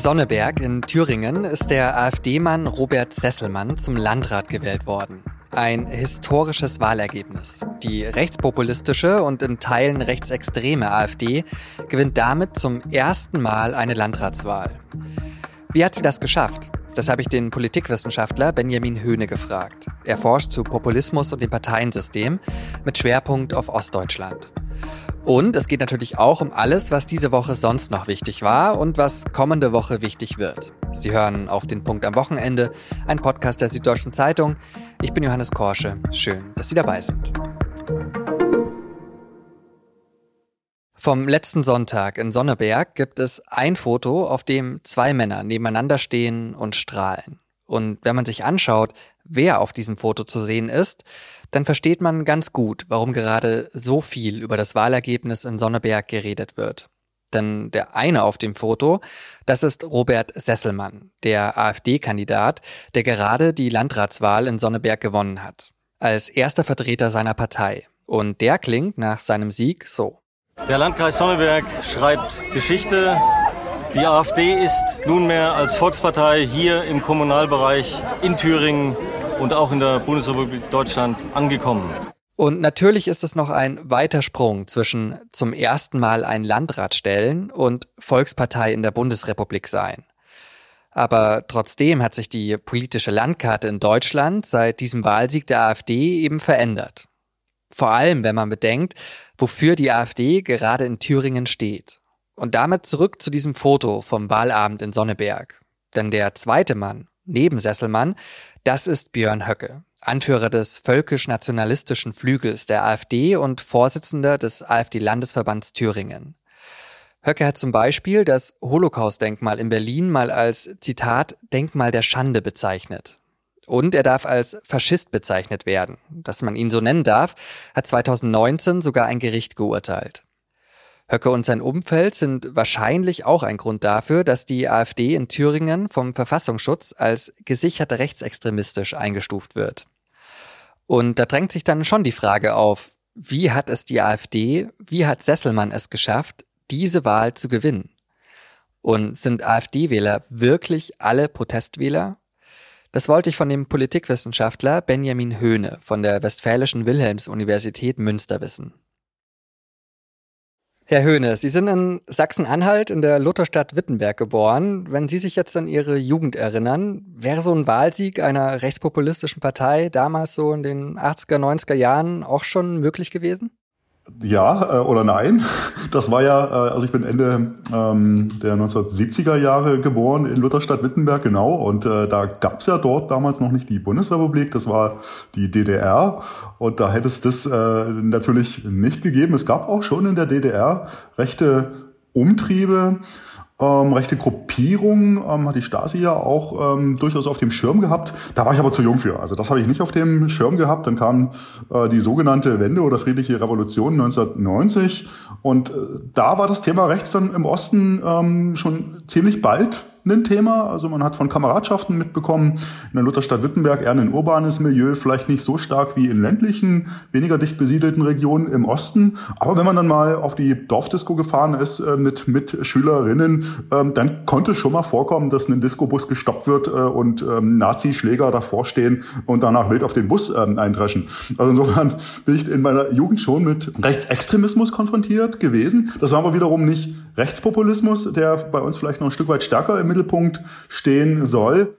Sonneberg in Thüringen ist der AfD-Mann Robert Sesselmann zum Landrat gewählt worden. Ein historisches Wahlergebnis. Die rechtspopulistische und in Teilen rechtsextreme AfD gewinnt damit zum ersten Mal eine Landratswahl. Wie hat sie das geschafft? Das habe ich den Politikwissenschaftler Benjamin Höhne gefragt. Er forscht zu Populismus und dem Parteiensystem mit Schwerpunkt auf Ostdeutschland. Und es geht natürlich auch um alles, was diese Woche sonst noch wichtig war und was kommende Woche wichtig wird. Sie hören auf den Punkt am Wochenende, ein Podcast der Süddeutschen Zeitung. Ich bin Johannes Korsche. Schön, dass Sie dabei sind. Vom letzten Sonntag in Sonneberg gibt es ein Foto, auf dem zwei Männer nebeneinander stehen und strahlen. Und wenn man sich anschaut, wer auf diesem Foto zu sehen ist, dann versteht man ganz gut, warum gerade so viel über das Wahlergebnis in Sonneberg geredet wird. Denn der eine auf dem Foto, das ist Robert Sesselmann, der AfD-Kandidat, der gerade die Landratswahl in Sonneberg gewonnen hat. Als erster Vertreter seiner Partei. Und der klingt nach seinem Sieg so. Der Landkreis Sonneberg schreibt Geschichte. Die AfD ist nunmehr als Volkspartei hier im Kommunalbereich in Thüringen und auch in der Bundesrepublik Deutschland angekommen. Und natürlich ist es noch ein weiter Sprung zwischen zum ersten Mal ein Landrat stellen und Volkspartei in der Bundesrepublik sein. Aber trotzdem hat sich die politische Landkarte in Deutschland seit diesem Wahlsieg der AfD eben verändert. Vor allem, wenn man bedenkt, wofür die AfD gerade in Thüringen steht. Und damit zurück zu diesem Foto vom Wahlabend in Sonneberg. Denn der zweite Mann, neben Sesselmann, das ist Björn Höcke, Anführer des völkisch-nationalistischen Flügels der AfD und Vorsitzender des AfD-Landesverbands Thüringen. Höcke hat zum Beispiel das Holocaust-Denkmal in Berlin mal als Zitat Denkmal der Schande bezeichnet. Und er darf als Faschist bezeichnet werden. Dass man ihn so nennen darf, hat 2019 sogar ein Gericht geurteilt. Höcke und sein Umfeld sind wahrscheinlich auch ein Grund dafür, dass die AfD in Thüringen vom Verfassungsschutz als gesichert rechtsextremistisch eingestuft wird. Und da drängt sich dann schon die Frage auf, wie hat es die AfD, wie hat Sesselmann es geschafft, diese Wahl zu gewinnen? Und sind AfD-Wähler wirklich alle Protestwähler? Das wollte ich von dem Politikwissenschaftler Benjamin Höhne von der Westfälischen Wilhelms-Universität Münster wissen. Herr Höhne, Sie sind in Sachsen-Anhalt in der Lutherstadt Wittenberg geboren. Wenn Sie sich jetzt an Ihre Jugend erinnern, wäre so ein Wahlsieg einer rechtspopulistischen Partei damals so in den 80er, 90er Jahren auch schon möglich gewesen? Ja äh, oder nein. Das war ja, äh, also ich bin Ende ähm, der 1970er Jahre geboren in Lutherstadt-Wittenberg, genau. Und äh, da gab's ja dort damals noch nicht die Bundesrepublik, das war die DDR. Und da hätte es das äh, natürlich nicht gegeben. Es gab auch schon in der DDR rechte Umtriebe ähm, rechte Gruppierung ähm, hat die Stasi ja auch ähm, durchaus auf dem Schirm gehabt. Da war ich aber zu jung für. Also das habe ich nicht auf dem Schirm gehabt. Dann kam äh, die sogenannte Wende oder friedliche Revolution 1990 und äh, da war das Thema rechts dann im Osten ähm, schon ziemlich bald ein Thema. Also man hat von Kameradschaften mitbekommen, in der Lutherstadt Wittenberg eher ein urbanes Milieu, vielleicht nicht so stark wie in ländlichen, weniger dicht besiedelten Regionen im Osten. Aber wenn man dann mal auf die Dorfdisco gefahren ist äh, mit, mit Schülerinnen, ähm, dann konnte es schon mal vorkommen, dass ein Discobus gestoppt wird äh, und ähm, Nazi-Schläger davor stehen und danach wild auf den Bus ähm, eindreschen. Also insofern bin ich in meiner Jugend schon mit Rechtsextremismus konfrontiert gewesen. Das war aber wiederum nicht Rechtspopulismus, der bei uns vielleicht noch ein Stück weit stärker im Mittelpunkt stehen soll.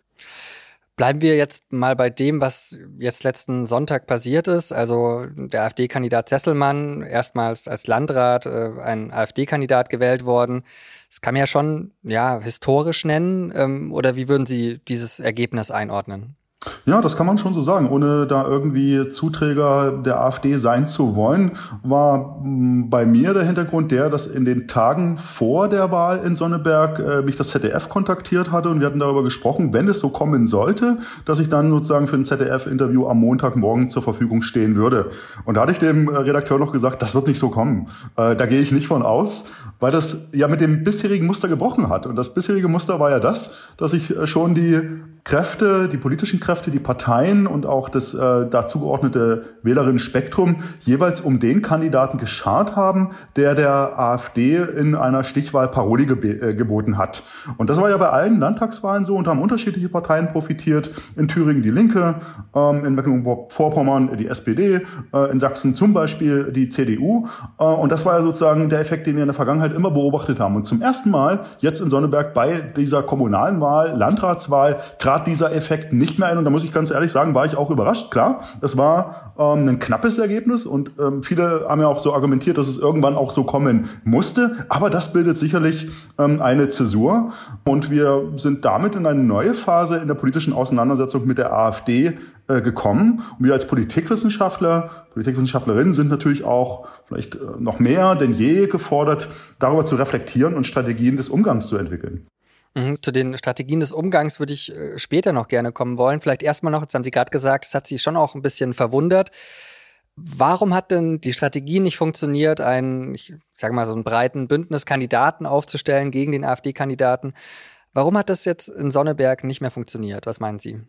Bleiben wir jetzt mal bei dem, was jetzt letzten Sonntag passiert ist. Also der AfD-Kandidat Sesselmann, erstmals als Landrat äh, ein AfD-Kandidat gewählt worden. Das kann man ja schon ja, historisch nennen. Ähm, oder wie würden Sie dieses Ergebnis einordnen? Ja, das kann man schon so sagen. Ohne da irgendwie Zuträger der AfD sein zu wollen, war mm, bei mir der Hintergrund der, dass in den Tagen vor der Wahl in Sonneberg äh, mich das ZDF kontaktiert hatte und wir hatten darüber gesprochen, wenn es so kommen sollte, dass ich dann sozusagen für ein ZDF-Interview am Montagmorgen zur Verfügung stehen würde. Und da hatte ich dem äh, Redakteur noch gesagt, das wird nicht so kommen. Äh, da gehe ich nicht von aus, weil das ja mit dem bisherigen Muster gebrochen hat. Und das bisherige Muster war ja das, dass ich äh, schon die Kräfte, die politischen Kräfte, die Parteien und auch das äh, dazugeordnete Wählerinnen-Spektrum jeweils um den Kandidaten geschart haben, der der AfD in einer Stichwahl Paroli geb äh, geboten hat. Und das war ja bei allen Landtagswahlen so und haben unterschiedliche Parteien profitiert. In Thüringen die Linke, ähm, in Mecklenburg-Vorpommern die SPD, äh, in Sachsen zum Beispiel die CDU. Äh, und das war ja sozusagen der Effekt, den wir in der Vergangenheit immer beobachtet haben. Und zum ersten Mal jetzt in Sonneberg bei dieser kommunalen Wahl, Landratswahl, trat dieser Effekt nicht mehr ein. Und da muss ich ganz ehrlich sagen, war ich auch überrascht. Klar, es war ähm, ein knappes Ergebnis und ähm, viele haben ja auch so argumentiert, dass es irgendwann auch so kommen musste. Aber das bildet sicherlich ähm, eine Zäsur. Und wir sind damit in eine neue Phase in der politischen Auseinandersetzung mit der AfD äh, gekommen. Und wir als Politikwissenschaftler, Politikwissenschaftlerinnen sind natürlich auch vielleicht äh, noch mehr denn je gefordert, darüber zu reflektieren und Strategien des Umgangs zu entwickeln. Mhm, zu den Strategien des Umgangs würde ich äh, später noch gerne kommen wollen. Vielleicht erstmal noch, jetzt haben Sie gerade gesagt, es hat Sie schon auch ein bisschen verwundert. Warum hat denn die Strategie nicht funktioniert, einen, ich sage mal, so einen breiten Bündniskandidaten aufzustellen gegen den AfD-Kandidaten? Warum hat das jetzt in Sonneberg nicht mehr funktioniert? Was meinen Sie?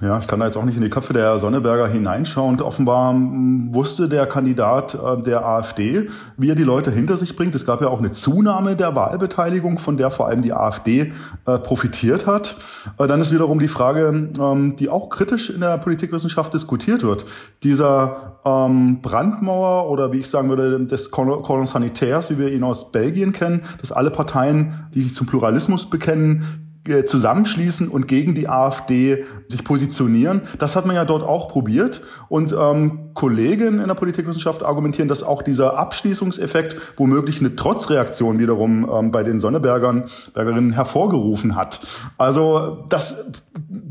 Ja, ich kann da jetzt auch nicht in die Köpfe der Sonneberger hineinschauen. Offenbar hm, wusste der Kandidat äh, der AfD, wie er die Leute hinter sich bringt. Es gab ja auch eine Zunahme der Wahlbeteiligung, von der vor allem die AfD äh, profitiert hat. Äh, dann ist wiederum die Frage, ähm, die auch kritisch in der Politikwissenschaft diskutiert wird. Dieser ähm, Brandmauer oder wie ich sagen würde, des Cordon Sanitaires, wie wir ihn aus Belgien kennen, dass alle Parteien, die sich zum Pluralismus bekennen, zusammenschließen und gegen die AfD sich positionieren. Das hat man ja dort auch probiert. Und ähm, Kollegen in der Politikwissenschaft argumentieren, dass auch dieser Abschließungseffekt womöglich eine Trotzreaktion wiederum ähm, bei den Sonnebergern, Bergerinnen hervorgerufen hat. Also das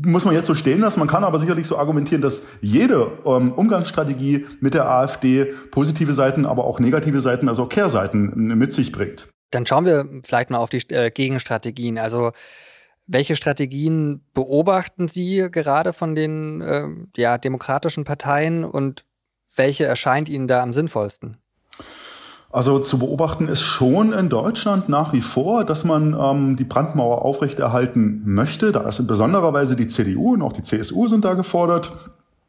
muss man jetzt so stehen lassen. Man kann aber sicherlich so argumentieren, dass jede ähm, Umgangsstrategie mit der AfD positive Seiten, aber auch negative Seiten, also Kehrseiten mit sich bringt. Dann schauen wir vielleicht mal auf die äh, Gegenstrategien. Also welche Strategien beobachten Sie gerade von den äh, ja, demokratischen Parteien und welche erscheint Ihnen da am sinnvollsten? Also zu beobachten ist schon in Deutschland nach wie vor, dass man ähm, die Brandmauer aufrechterhalten möchte. Da ist in besonderer Weise die CDU und auch die CSU sind da gefordert.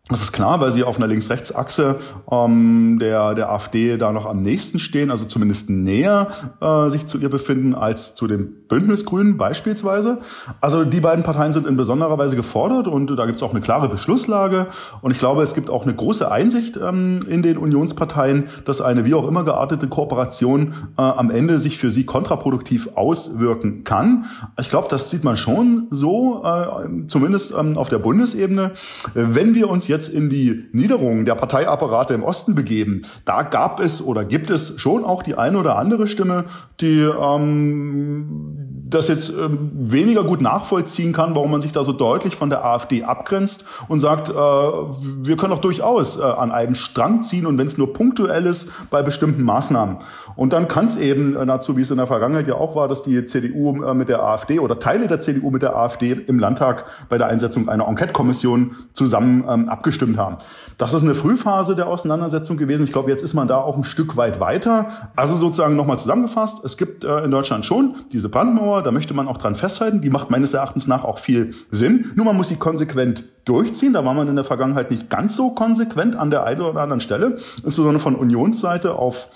Das ist klar, weil sie auf einer Links-Rechts-Achse ähm, der, der AfD da noch am nächsten stehen, also zumindest näher äh, sich zu ihr befinden als zu den Bündnisgrünen beispielsweise. Also die beiden Parteien sind in besonderer Weise gefordert und da gibt es auch eine klare Beschlusslage. Und ich glaube, es gibt auch eine große Einsicht ähm, in den Unionsparteien, dass eine wie auch immer geartete Kooperation äh, am Ende sich für sie kontraproduktiv auswirken kann. Ich glaube, das sieht man schon so, äh, zumindest ähm, auf der Bundesebene. Wenn wir uns jetzt jetzt in die Niederungen der Parteiapparate im Osten begeben, da gab es oder gibt es schon auch die eine oder andere Stimme, die ähm, das jetzt ähm, weniger gut nachvollziehen kann, warum man sich da so deutlich von der AfD abgrenzt und sagt, äh, wir können doch durchaus äh, an einem Strang ziehen und wenn es nur punktuell ist bei bestimmten Maßnahmen. Und dann kann es eben äh, dazu, wie es in der Vergangenheit ja auch war, dass die CDU äh, mit der AfD oder Teile der CDU mit der AfD im Landtag bei der Einsetzung einer Enquete-Kommission zusammen ähm, abgestimmt haben. Das ist eine Frühphase der Auseinandersetzung gewesen. Ich glaube, jetzt ist man da auch ein Stück weit weiter. Also sozusagen nochmal zusammengefasst, es gibt äh, in Deutschland schon diese Brandmauer, da möchte man auch dran festhalten. Die macht meines Erachtens nach auch viel Sinn. Nur man muss sie konsequent durchziehen. Da war man in der Vergangenheit nicht ganz so konsequent an der einen oder anderen Stelle, insbesondere von Unionsseite auf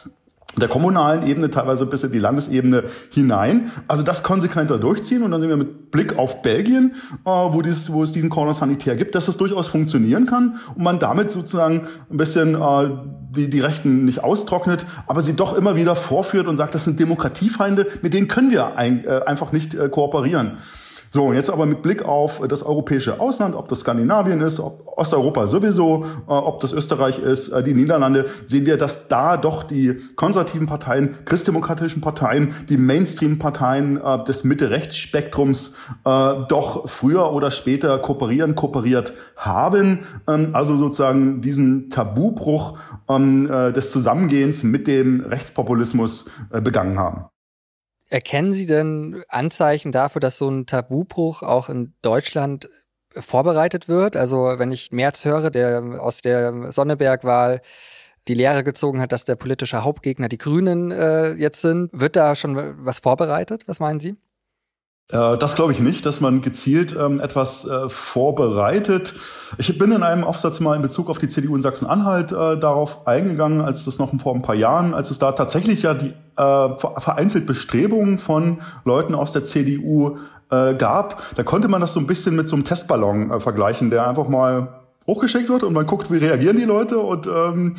der kommunalen Ebene, teilweise bis in die Landesebene hinein. Also das konsequenter durchziehen und dann sehen wir mit Blick auf Belgien, äh, wo, dieses, wo es diesen Corner Sanitär gibt, dass das durchaus funktionieren kann und man damit sozusagen ein bisschen äh, die, die Rechten nicht austrocknet, aber sie doch immer wieder vorführt und sagt, das sind Demokratiefeinde, mit denen können wir ein, äh, einfach nicht kooperieren. So, jetzt aber mit Blick auf das europäische Ausland, ob das Skandinavien ist, ob Osteuropa sowieso, äh, ob das Österreich ist, äh, die Niederlande, sehen wir, dass da doch die konservativen Parteien, christdemokratischen Parteien, die Mainstream-Parteien äh, des Mitte-Rechts-Spektrums doch früher oder später kooperieren, kooperiert haben. Ähm, also sozusagen diesen Tabubruch ähm, äh, des Zusammengehens mit dem Rechtspopulismus begangen haben. Erkennen Sie denn Anzeichen dafür, dass so ein Tabubruch auch in Deutschland vorbereitet wird? Also wenn ich Merz höre, der aus der Sonneberg-Wahl die Lehre gezogen hat, dass der politische Hauptgegner die Grünen äh, jetzt sind, wird da schon was vorbereitet? Was meinen Sie? Äh, das glaube ich nicht, dass man gezielt ähm, etwas äh, vorbereitet. Ich bin in einem Aufsatz mal in Bezug auf die CDU in Sachsen-Anhalt äh, darauf eingegangen, als das noch vor ein paar Jahren, als es da tatsächlich ja die äh, vereinzelt Bestrebungen von Leuten aus der CDU äh, gab. Da konnte man das so ein bisschen mit so einem Testballon äh, vergleichen, der einfach mal hochgeschickt wird und man guckt, wie reagieren die Leute und ähm,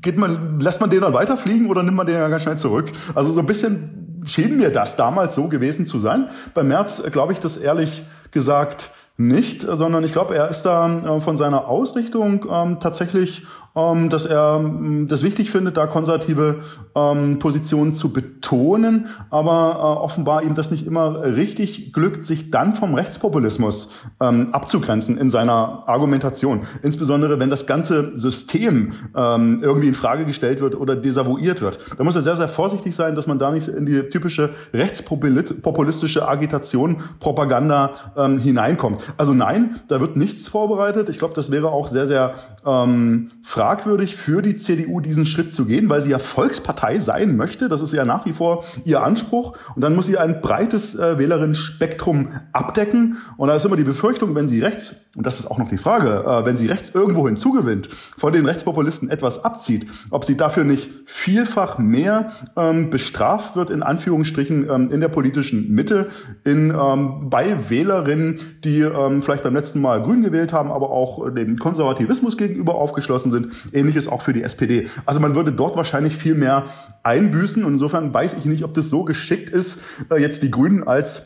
geht man, lässt man den dann weiterfliegen oder nimmt man den ja ganz schnell zurück? Also so ein bisschen schien mir das damals so gewesen zu sein. Bei Merz glaube ich das ehrlich gesagt nicht, sondern ich glaube, er ist da äh, von seiner Ausrichtung ähm, tatsächlich ähm, dass er ähm, das wichtig findet, da konservative ähm, Positionen zu betonen, aber äh, offenbar ihm das nicht immer richtig glückt, sich dann vom Rechtspopulismus ähm, abzugrenzen in seiner Argumentation. Insbesondere wenn das ganze System ähm, irgendwie in Frage gestellt wird oder desavouiert wird. Da muss er sehr, sehr vorsichtig sein, dass man da nicht in die typische rechtspopulistische Agitation, Propaganda ähm, hineinkommt. Also nein, da wird nichts vorbereitet. Ich glaube, das wäre auch sehr, sehr ähm, fragwürdig für die CDU, diesen Schritt zu gehen, weil sie ja Volkspartei sein möchte. Das ist ja nach wie vor ihr Anspruch. Und dann muss sie ein breites äh, Wählerinnen-Spektrum abdecken. Und da ist immer die Befürchtung, wenn sie rechts, und das ist auch noch die Frage, äh, wenn sie rechts irgendwo hinzugewinnt, von den Rechtspopulisten etwas abzieht, ob sie dafür nicht vielfach mehr ähm, bestraft wird, in Anführungsstrichen, ähm, in der politischen Mitte, in, ähm, bei Wählerinnen, die ähm, vielleicht beim letzten Mal Grün gewählt haben, aber auch dem Konservativismus gegenüber aufgeschlossen sind. Ähnliches auch für die SPD. Also man würde dort wahrscheinlich viel mehr einbüßen. Und insofern weiß ich nicht, ob das so geschickt ist, äh, jetzt die Grünen als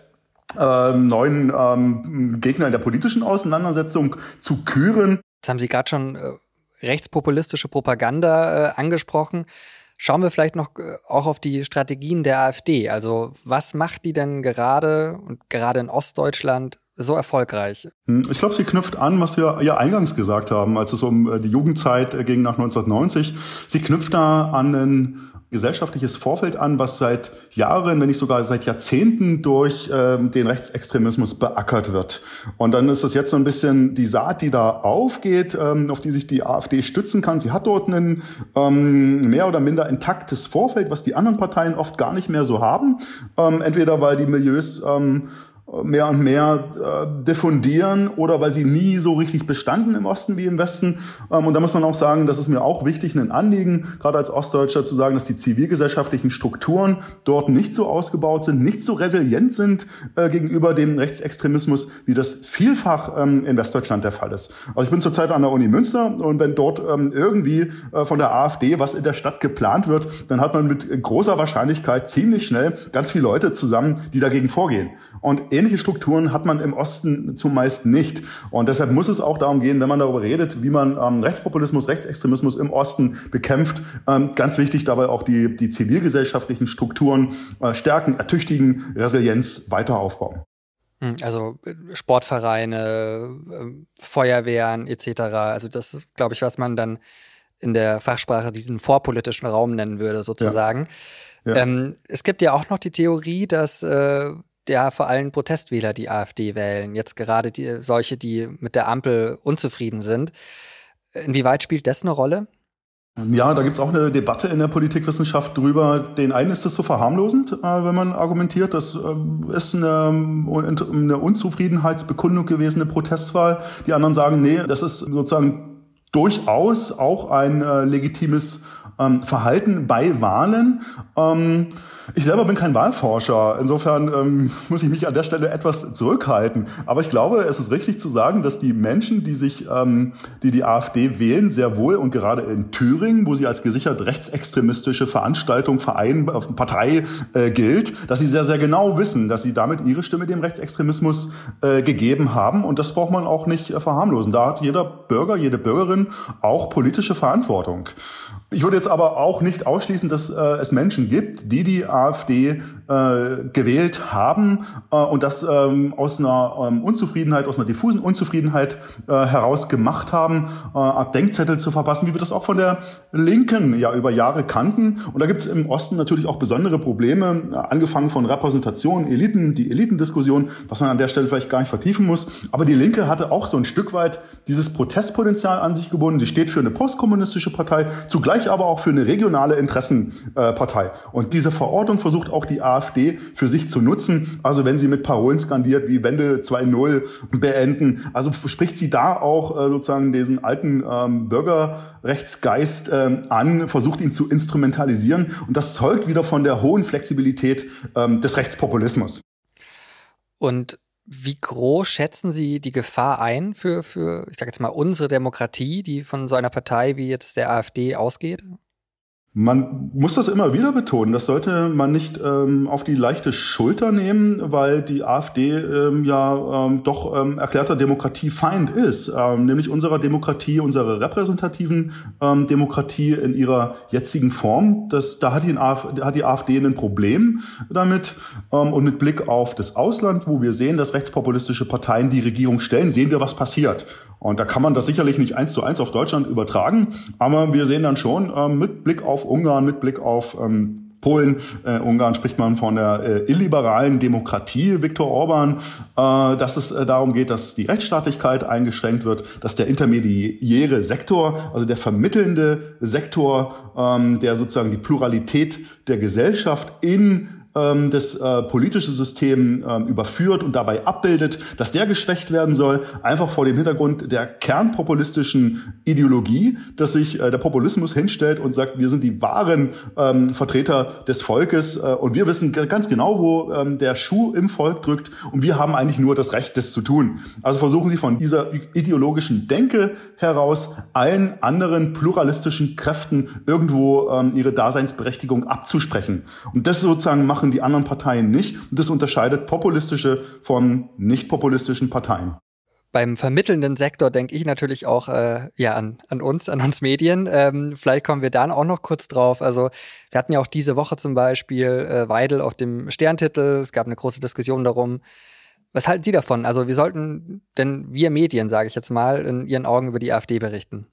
äh, neuen ähm, Gegner in der politischen Auseinandersetzung zu küren. Jetzt haben Sie gerade schon äh, rechtspopulistische Propaganda äh, angesprochen. Schauen wir vielleicht noch äh, auch auf die Strategien der AfD. Also was macht die denn gerade und gerade in Ostdeutschland so erfolgreich? Hm, ich glaube, sie knüpft an, was wir ja eingangs gesagt haben, als es um äh, die Jugendzeit äh, ging nach 1990. Sie knüpft da an ein gesellschaftliches Vorfeld an, was seit Jahren, wenn nicht sogar seit Jahrzehnten durch ähm, den Rechtsextremismus beackert wird. Und dann ist es jetzt so ein bisschen die Saat, die da aufgeht, ähm, auf die sich die AfD stützen kann. Sie hat dort ein ähm, mehr oder minder intaktes Vorfeld, was die anderen Parteien oft gar nicht mehr so haben. Ähm, entweder weil die Milieus ähm, mehr und mehr äh, diffundieren oder weil sie nie so richtig bestanden im Osten wie im Westen. Ähm, und da muss man auch sagen, das ist mir auch wichtig, ein Anliegen, gerade als Ostdeutscher zu sagen, dass die zivilgesellschaftlichen Strukturen dort nicht so ausgebaut sind, nicht so resilient sind äh, gegenüber dem Rechtsextremismus, wie das vielfach ähm, in Westdeutschland der Fall ist. Also ich bin zurzeit an der Uni Münster und wenn dort ähm, irgendwie äh, von der AfD was in der Stadt geplant wird, dann hat man mit großer Wahrscheinlichkeit ziemlich schnell ganz viele Leute zusammen, die dagegen vorgehen. Und ähnliche Strukturen hat man im Osten zumeist nicht. Und deshalb muss es auch darum gehen, wenn man darüber redet, wie man ähm, Rechtspopulismus, Rechtsextremismus im Osten bekämpft, ähm, ganz wichtig dabei auch die, die zivilgesellschaftlichen Strukturen äh, stärken, ertüchtigen, Resilienz weiter aufbauen. Hm, also äh, Sportvereine, äh, Feuerwehren etc. Also das, glaube ich, was man dann in der Fachsprache diesen vorpolitischen Raum nennen würde, sozusagen. Ja. Ja. Ähm, es gibt ja auch noch die Theorie, dass äh, ja vor allem Protestwähler die AfD wählen. Jetzt gerade die, solche, die mit der Ampel unzufrieden sind. Inwieweit spielt das eine Rolle? Ja, da gibt's auch eine Debatte in der Politikwissenschaft drüber. Den einen ist es so verharmlosend, äh, wenn man argumentiert, das äh, ist eine, eine Unzufriedenheitsbekundung gewesen, eine Protestwahl. Die anderen sagen, nee, das ist sozusagen durchaus auch ein äh, legitimes ähm, Verhalten bei Wahlen. Ähm, ich selber bin kein Wahlforscher, insofern ähm, muss ich mich an der Stelle etwas zurückhalten. Aber ich glaube, es ist richtig zu sagen, dass die Menschen, die sich, ähm, die die AfD wählen, sehr wohl und gerade in Thüringen, wo sie als gesichert rechtsextremistische Veranstaltung, Verein, äh, Partei äh, gilt, dass sie sehr, sehr genau wissen, dass sie damit ihre Stimme dem Rechtsextremismus äh, gegeben haben. Und das braucht man auch nicht äh, verharmlosen. Da hat jeder Bürger, jede Bürgerin auch politische Verantwortung. Ich würde jetzt aber auch nicht ausschließen, dass äh, es Menschen gibt, die die AfD äh, gewählt haben äh, und das ähm, aus einer ähm, Unzufriedenheit, aus einer diffusen Unzufriedenheit äh, heraus gemacht haben, äh, Art Denkzettel zu verpassen, wie wir das auch von der Linken ja über Jahre kannten. Und da gibt es im Osten natürlich auch besondere Probleme, äh, angefangen von Repräsentation, Eliten, die Elitendiskussion, was man an der Stelle vielleicht gar nicht vertiefen muss. Aber die Linke hatte auch so ein Stück weit dieses Protestpotenzial an sich gebunden. Sie steht für eine postkommunistische Partei. Zugleich zugleich aber auch für eine regionale Interessenpartei. Und diese Verortung versucht auch die AfD für sich zu nutzen. Also wenn sie mit Parolen skandiert wie Wende 2.0 beenden, also spricht sie da auch äh, sozusagen diesen alten ähm, Bürgerrechtsgeist äh, an, versucht ihn zu instrumentalisieren. Und das zeugt wieder von der hohen Flexibilität ähm, des Rechtspopulismus. Und wie groß schätzen Sie die Gefahr ein für, für, ich sage jetzt mal, unsere Demokratie, die von so einer Partei wie jetzt der AfD ausgeht? Man muss das immer wieder betonen. Das sollte man nicht ähm, auf die leichte Schulter nehmen, weil die AfD ähm, ja ähm, doch ähm, erklärter Demokratiefeind ist, ähm, nämlich unserer Demokratie, unserer repräsentativen ähm, Demokratie in ihrer jetzigen Form. Das, da hat die, AfD, hat die AfD ein Problem damit. Ähm, und mit Blick auf das Ausland, wo wir sehen, dass rechtspopulistische Parteien die Regierung stellen, sehen wir, was passiert. Und da kann man das sicherlich nicht eins zu eins auf Deutschland übertragen, aber wir sehen dann schon äh, mit Blick auf Ungarn, mit Blick auf ähm, Polen, äh, Ungarn spricht man von der äh, illiberalen Demokratie, Viktor Orban, äh, dass es äh, darum geht, dass die Rechtsstaatlichkeit eingeschränkt wird, dass der intermediäre Sektor, also der vermittelnde Sektor, ähm, der sozusagen die Pluralität der Gesellschaft in ähm, das äh, politische System ähm, überführt und dabei abbildet, dass der geschwächt werden soll, einfach vor dem Hintergrund der kernpopulistischen Ideologie, dass sich äh, der Populismus hinstellt und sagt, wir sind die wahren ähm, Vertreter des Volkes äh, und wir wissen ganz genau, wo ähm, der Schuh im Volk drückt und wir haben eigentlich nur das Recht, das zu tun. Also versuchen sie von dieser ideologischen Denke heraus allen anderen pluralistischen Kräften irgendwo ähm, ihre Daseinsberechtigung abzusprechen. Und das sozusagen machen machen die anderen Parteien nicht. Und das unterscheidet populistische von nicht populistischen Parteien. Beim vermittelnden Sektor denke ich natürlich auch äh, ja an, an uns, an uns Medien. Ähm, vielleicht kommen wir dann auch noch kurz drauf. Also wir hatten ja auch diese Woche zum Beispiel äh, Weidel auf dem Sterntitel. Es gab eine große Diskussion darum. Was halten Sie davon? Also wie sollten denn wir Medien, sage ich jetzt mal, in Ihren Augen über die AfD berichten?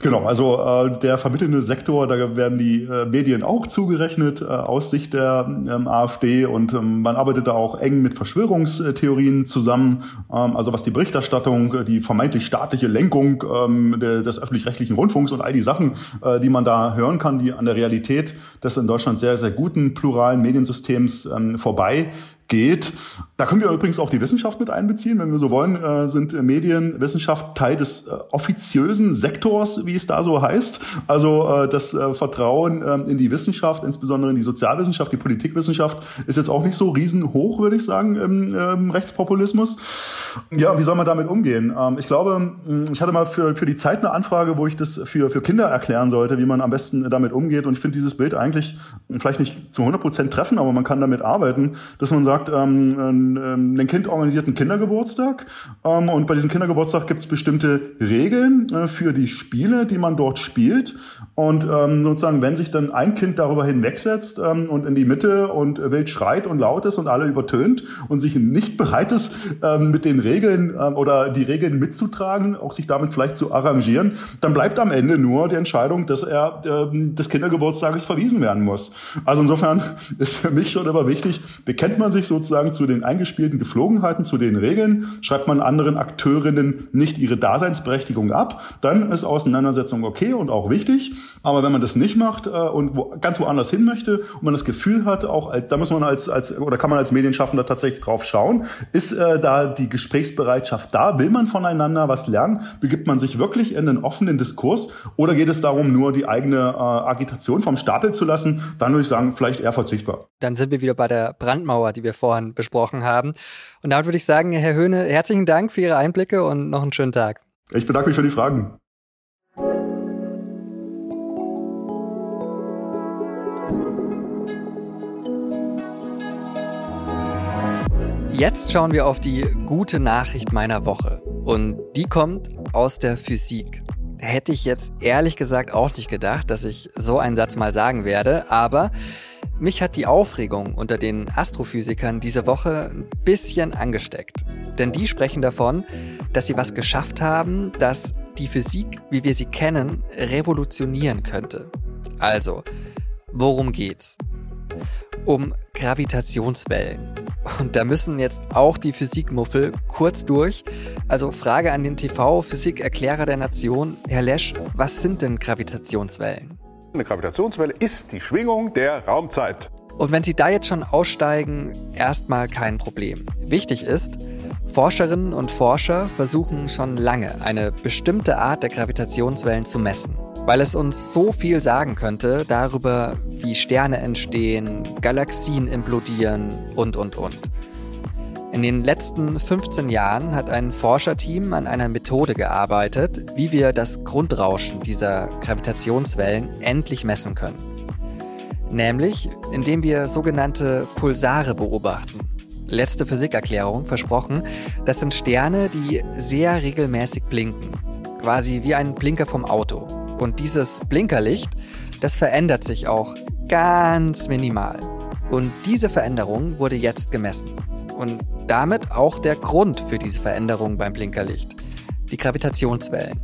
Genau, also äh, der vermittelnde Sektor, da werden die äh, Medien auch zugerechnet äh, aus Sicht der ähm, AfD und ähm, man arbeitet da auch eng mit Verschwörungstheorien zusammen. Ähm, also was die Berichterstattung, äh, die vermeintlich staatliche Lenkung ähm, de, des öffentlich-rechtlichen Rundfunks und all die Sachen, äh, die man da hören kann, die an der Realität des in Deutschland sehr, sehr guten pluralen Mediensystems ähm, vorbei geht. Da können wir übrigens auch die Wissenschaft mit einbeziehen. Wenn wir so wollen, äh, sind Medien, Wissenschaft Teil des äh, offiziösen Sektors, wie es da so heißt. Also äh, das äh, Vertrauen ähm, in die Wissenschaft, insbesondere in die Sozialwissenschaft, die Politikwissenschaft, ist jetzt auch nicht so riesenhoch, würde ich sagen, im ähm, Rechtspopulismus. Ja, wie soll man damit umgehen? Ähm, ich glaube, ich hatte mal für, für die Zeit eine Anfrage, wo ich das für, für Kinder erklären sollte, wie man am besten damit umgeht. Und ich finde dieses Bild eigentlich vielleicht nicht zu 100 Prozent treffen, aber man kann damit arbeiten, dass man sagt, sagt, ähm, ähm, ein Kind organisiert einen Kindergeburtstag ähm, und bei diesem Kindergeburtstag gibt es bestimmte Regeln äh, für die Spiele, die man dort spielt. Und ähm, sozusagen, wenn sich dann ein Kind darüber hinwegsetzt ähm, und in die Mitte und wild schreit und laut ist und alle übertönt und sich nicht bereit ist, ähm, mit den Regeln ähm, oder die Regeln mitzutragen, auch sich damit vielleicht zu arrangieren, dann bleibt am Ende nur die Entscheidung, dass er ähm, des Kindergeburtstages verwiesen werden muss. Also insofern ist für mich schon immer wichtig, bekennt man sich sich sozusagen zu den eingespielten Geflogenheiten, zu den Regeln, schreibt man anderen Akteurinnen nicht ihre Daseinsberechtigung ab, dann ist Auseinandersetzung okay und auch wichtig. Aber wenn man das nicht macht äh, und wo, ganz woanders hin möchte und man das Gefühl hat, auch da muss man als, als oder kann man als Medienschaffender tatsächlich drauf schauen, ist äh, da die Gesprächsbereitschaft da? Will man voneinander was lernen? Begibt man sich wirklich in einen offenen Diskurs oder geht es darum, nur die eigene äh, Agitation vom Stapel zu lassen? Dann würde ich sagen, vielleicht eher verzichtbar. Dann sind wir wieder bei der Brandmauer, die wir vorhin besprochen haben. Und damit würde ich sagen, Herr Höhne, herzlichen Dank für Ihre Einblicke und noch einen schönen Tag. Ich bedanke mich für die Fragen. Jetzt schauen wir auf die gute Nachricht meiner Woche. Und die kommt aus der Physik. Hätte ich jetzt ehrlich gesagt auch nicht gedacht, dass ich so einen Satz mal sagen werde, aber mich hat die Aufregung unter den Astrophysikern diese Woche ein bisschen angesteckt. Denn die sprechen davon, dass sie was geschafft haben, das die Physik, wie wir sie kennen, revolutionieren könnte. Also, worum geht's? Um Gravitationswellen. Und da müssen jetzt auch die Physikmuffel kurz durch. Also Frage an den TV-Physikerklärer der Nation, Herr Lesch, was sind denn Gravitationswellen? Eine Gravitationswelle ist die Schwingung der Raumzeit. Und wenn Sie da jetzt schon aussteigen, erstmal kein Problem. Wichtig ist, Forscherinnen und Forscher versuchen schon lange, eine bestimmte Art der Gravitationswellen zu messen, weil es uns so viel sagen könnte darüber, wie Sterne entstehen, Galaxien implodieren und, und, und. In den letzten 15 Jahren hat ein Forscherteam an einer Methode gearbeitet, wie wir das Grundrauschen dieser Gravitationswellen endlich messen können. Nämlich, indem wir sogenannte Pulsare beobachten. Letzte Physikerklärung versprochen, das sind Sterne, die sehr regelmäßig blinken. Quasi wie ein Blinker vom Auto. Und dieses Blinkerlicht, das verändert sich auch ganz minimal. Und diese Veränderung wurde jetzt gemessen. Und damit auch der Grund für diese Veränderung beim Blinkerlicht, die Gravitationswellen.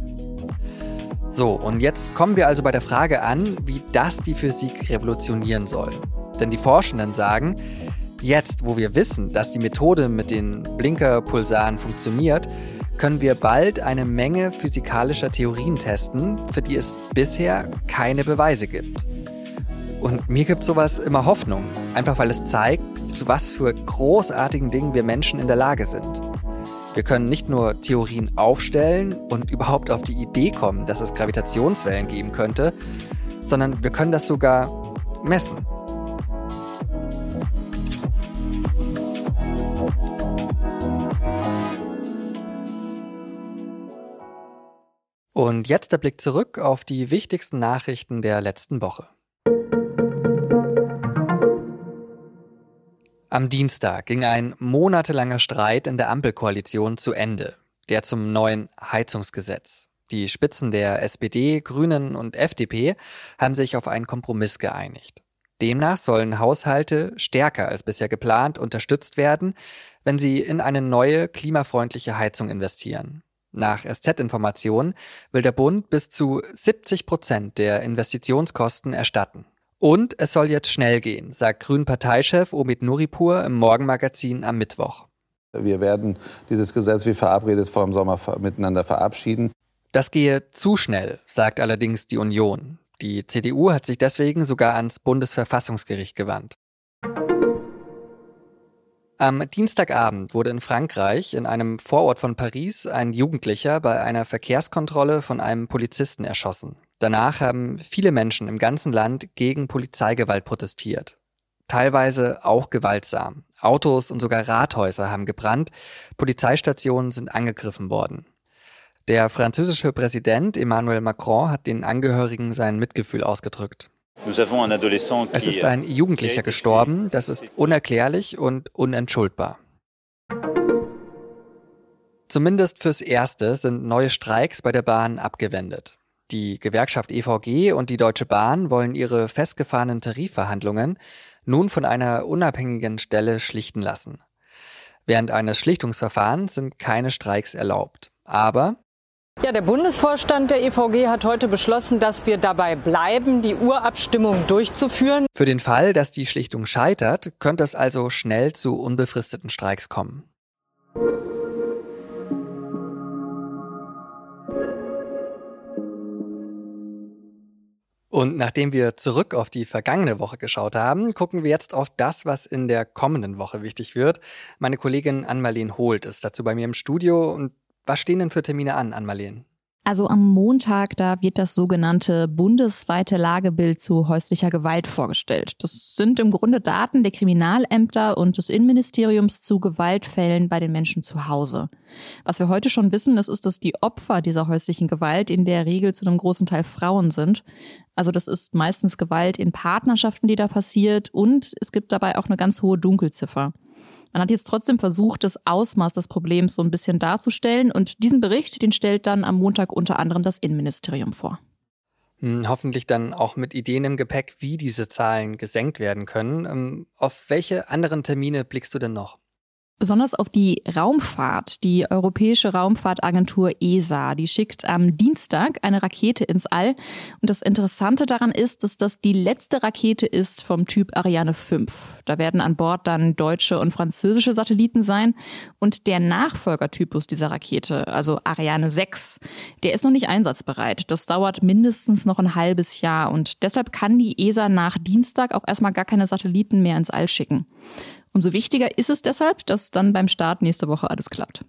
So, und jetzt kommen wir also bei der Frage an, wie das die Physik revolutionieren soll. Denn die Forschenden sagen, jetzt, wo wir wissen, dass die Methode mit den Blinkerpulsaren funktioniert, können wir bald eine Menge physikalischer Theorien testen, für die es bisher keine Beweise gibt. Und mir gibt sowas immer Hoffnung, einfach weil es zeigt, zu was für großartigen Dingen wir Menschen in der Lage sind. Wir können nicht nur Theorien aufstellen und überhaupt auf die Idee kommen, dass es Gravitationswellen geben könnte, sondern wir können das sogar messen. Und jetzt der Blick zurück auf die wichtigsten Nachrichten der letzten Woche. Am Dienstag ging ein monatelanger Streit in der Ampelkoalition zu Ende, der zum neuen Heizungsgesetz. Die Spitzen der SPD, Grünen und FDP haben sich auf einen Kompromiss geeinigt. Demnach sollen Haushalte stärker als bisher geplant unterstützt werden, wenn sie in eine neue klimafreundliche Heizung investieren. Nach SZ-Informationen will der Bund bis zu 70 Prozent der Investitionskosten erstatten. Und es soll jetzt schnell gehen, sagt Grünen-Parteichef Omid Nuripur im Morgenmagazin am Mittwoch. Wir werden dieses Gesetz wie verabredet vor dem Sommer miteinander verabschieden. Das gehe zu schnell, sagt allerdings die Union. Die CDU hat sich deswegen sogar ans Bundesverfassungsgericht gewandt. Am Dienstagabend wurde in Frankreich, in einem Vorort von Paris, ein Jugendlicher bei einer Verkehrskontrolle von einem Polizisten erschossen. Danach haben viele Menschen im ganzen Land gegen Polizeigewalt protestiert. Teilweise auch gewaltsam. Autos und sogar Rathäuser haben gebrannt, Polizeistationen sind angegriffen worden. Der französische Präsident Emmanuel Macron hat den Angehörigen sein Mitgefühl ausgedrückt. Es ist ein Jugendlicher gestorben, das ist unerklärlich und unentschuldbar. Zumindest fürs Erste sind neue Streiks bei der Bahn abgewendet. Die Gewerkschaft EVG und die Deutsche Bahn wollen ihre festgefahrenen Tarifverhandlungen nun von einer unabhängigen Stelle schlichten lassen. Während eines Schlichtungsverfahrens sind keine Streiks erlaubt. Aber ja, der Bundesvorstand der EVG hat heute beschlossen, dass wir dabei bleiben, die Urabstimmung durchzuführen. Für den Fall, dass die Schlichtung scheitert, könnte es also schnell zu unbefristeten Streiks kommen. Und nachdem wir zurück auf die vergangene Woche geschaut haben, gucken wir jetzt auf das, was in der kommenden Woche wichtig wird. Meine Kollegin Ann-Marleen Holt ist dazu bei mir im Studio. Und was stehen denn für Termine an, Ann-Marleen? Also am Montag, da wird das sogenannte bundesweite Lagebild zu häuslicher Gewalt vorgestellt. Das sind im Grunde Daten der Kriminalämter und des Innenministeriums zu Gewaltfällen bei den Menschen zu Hause. Was wir heute schon wissen, das ist, dass die Opfer dieser häuslichen Gewalt in der Regel zu einem großen Teil Frauen sind. Also das ist meistens Gewalt in Partnerschaften, die da passiert und es gibt dabei auch eine ganz hohe Dunkelziffer. Man hat jetzt trotzdem versucht, das Ausmaß des Problems so ein bisschen darzustellen und diesen Bericht, den stellt dann am Montag unter anderem das Innenministerium vor. Hm, hoffentlich dann auch mit Ideen im Gepäck, wie diese Zahlen gesenkt werden können. Ähm, auf welche anderen Termine blickst du denn noch? Besonders auf die Raumfahrt. Die Europäische Raumfahrtagentur ESA, die schickt am Dienstag eine Rakete ins All. Und das Interessante daran ist, dass das die letzte Rakete ist vom Typ Ariane 5. Da werden an Bord dann deutsche und französische Satelliten sein. Und der Nachfolgertypus dieser Rakete, also Ariane 6, der ist noch nicht einsatzbereit. Das dauert mindestens noch ein halbes Jahr. Und deshalb kann die ESA nach Dienstag auch erstmal gar keine Satelliten mehr ins All schicken. Umso wichtiger ist es deshalb, dass dann beim Start nächste Woche alles klappt.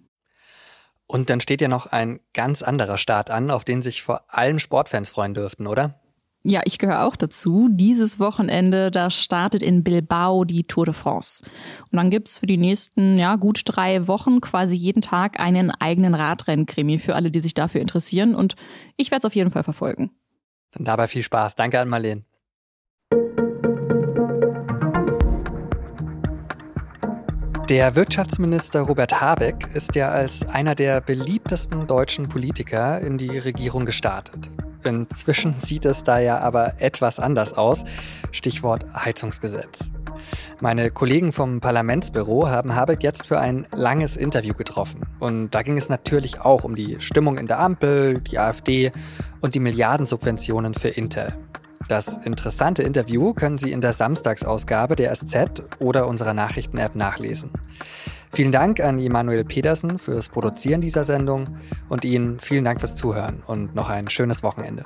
Und dann steht ja noch ein ganz anderer Start an, auf den sich vor allem Sportfans freuen dürften, oder? Ja, ich gehöre auch dazu. Dieses Wochenende, da startet in Bilbao die Tour de France. Und dann gibt's für die nächsten, ja, gut drei Wochen quasi jeden Tag einen eigenen Radrennkrimi für alle, die sich dafür interessieren. Und ich werde es auf jeden Fall verfolgen. Dann dabei viel Spaß. Danke an Marlene. Der Wirtschaftsminister Robert Habeck ist ja als einer der beliebtesten deutschen Politiker in die Regierung gestartet. Inzwischen sieht es da ja aber etwas anders aus. Stichwort Heizungsgesetz. Meine Kollegen vom Parlamentsbüro haben Habeck jetzt für ein langes Interview getroffen. Und da ging es natürlich auch um die Stimmung in der Ampel, die AfD und die Milliardensubventionen für Intel. Das interessante Interview können Sie in der Samstagsausgabe der SZ oder unserer Nachrichten-App nachlesen. Vielen Dank an Emanuel Pedersen fürs Produzieren dieser Sendung und Ihnen vielen Dank fürs Zuhören und noch ein schönes Wochenende.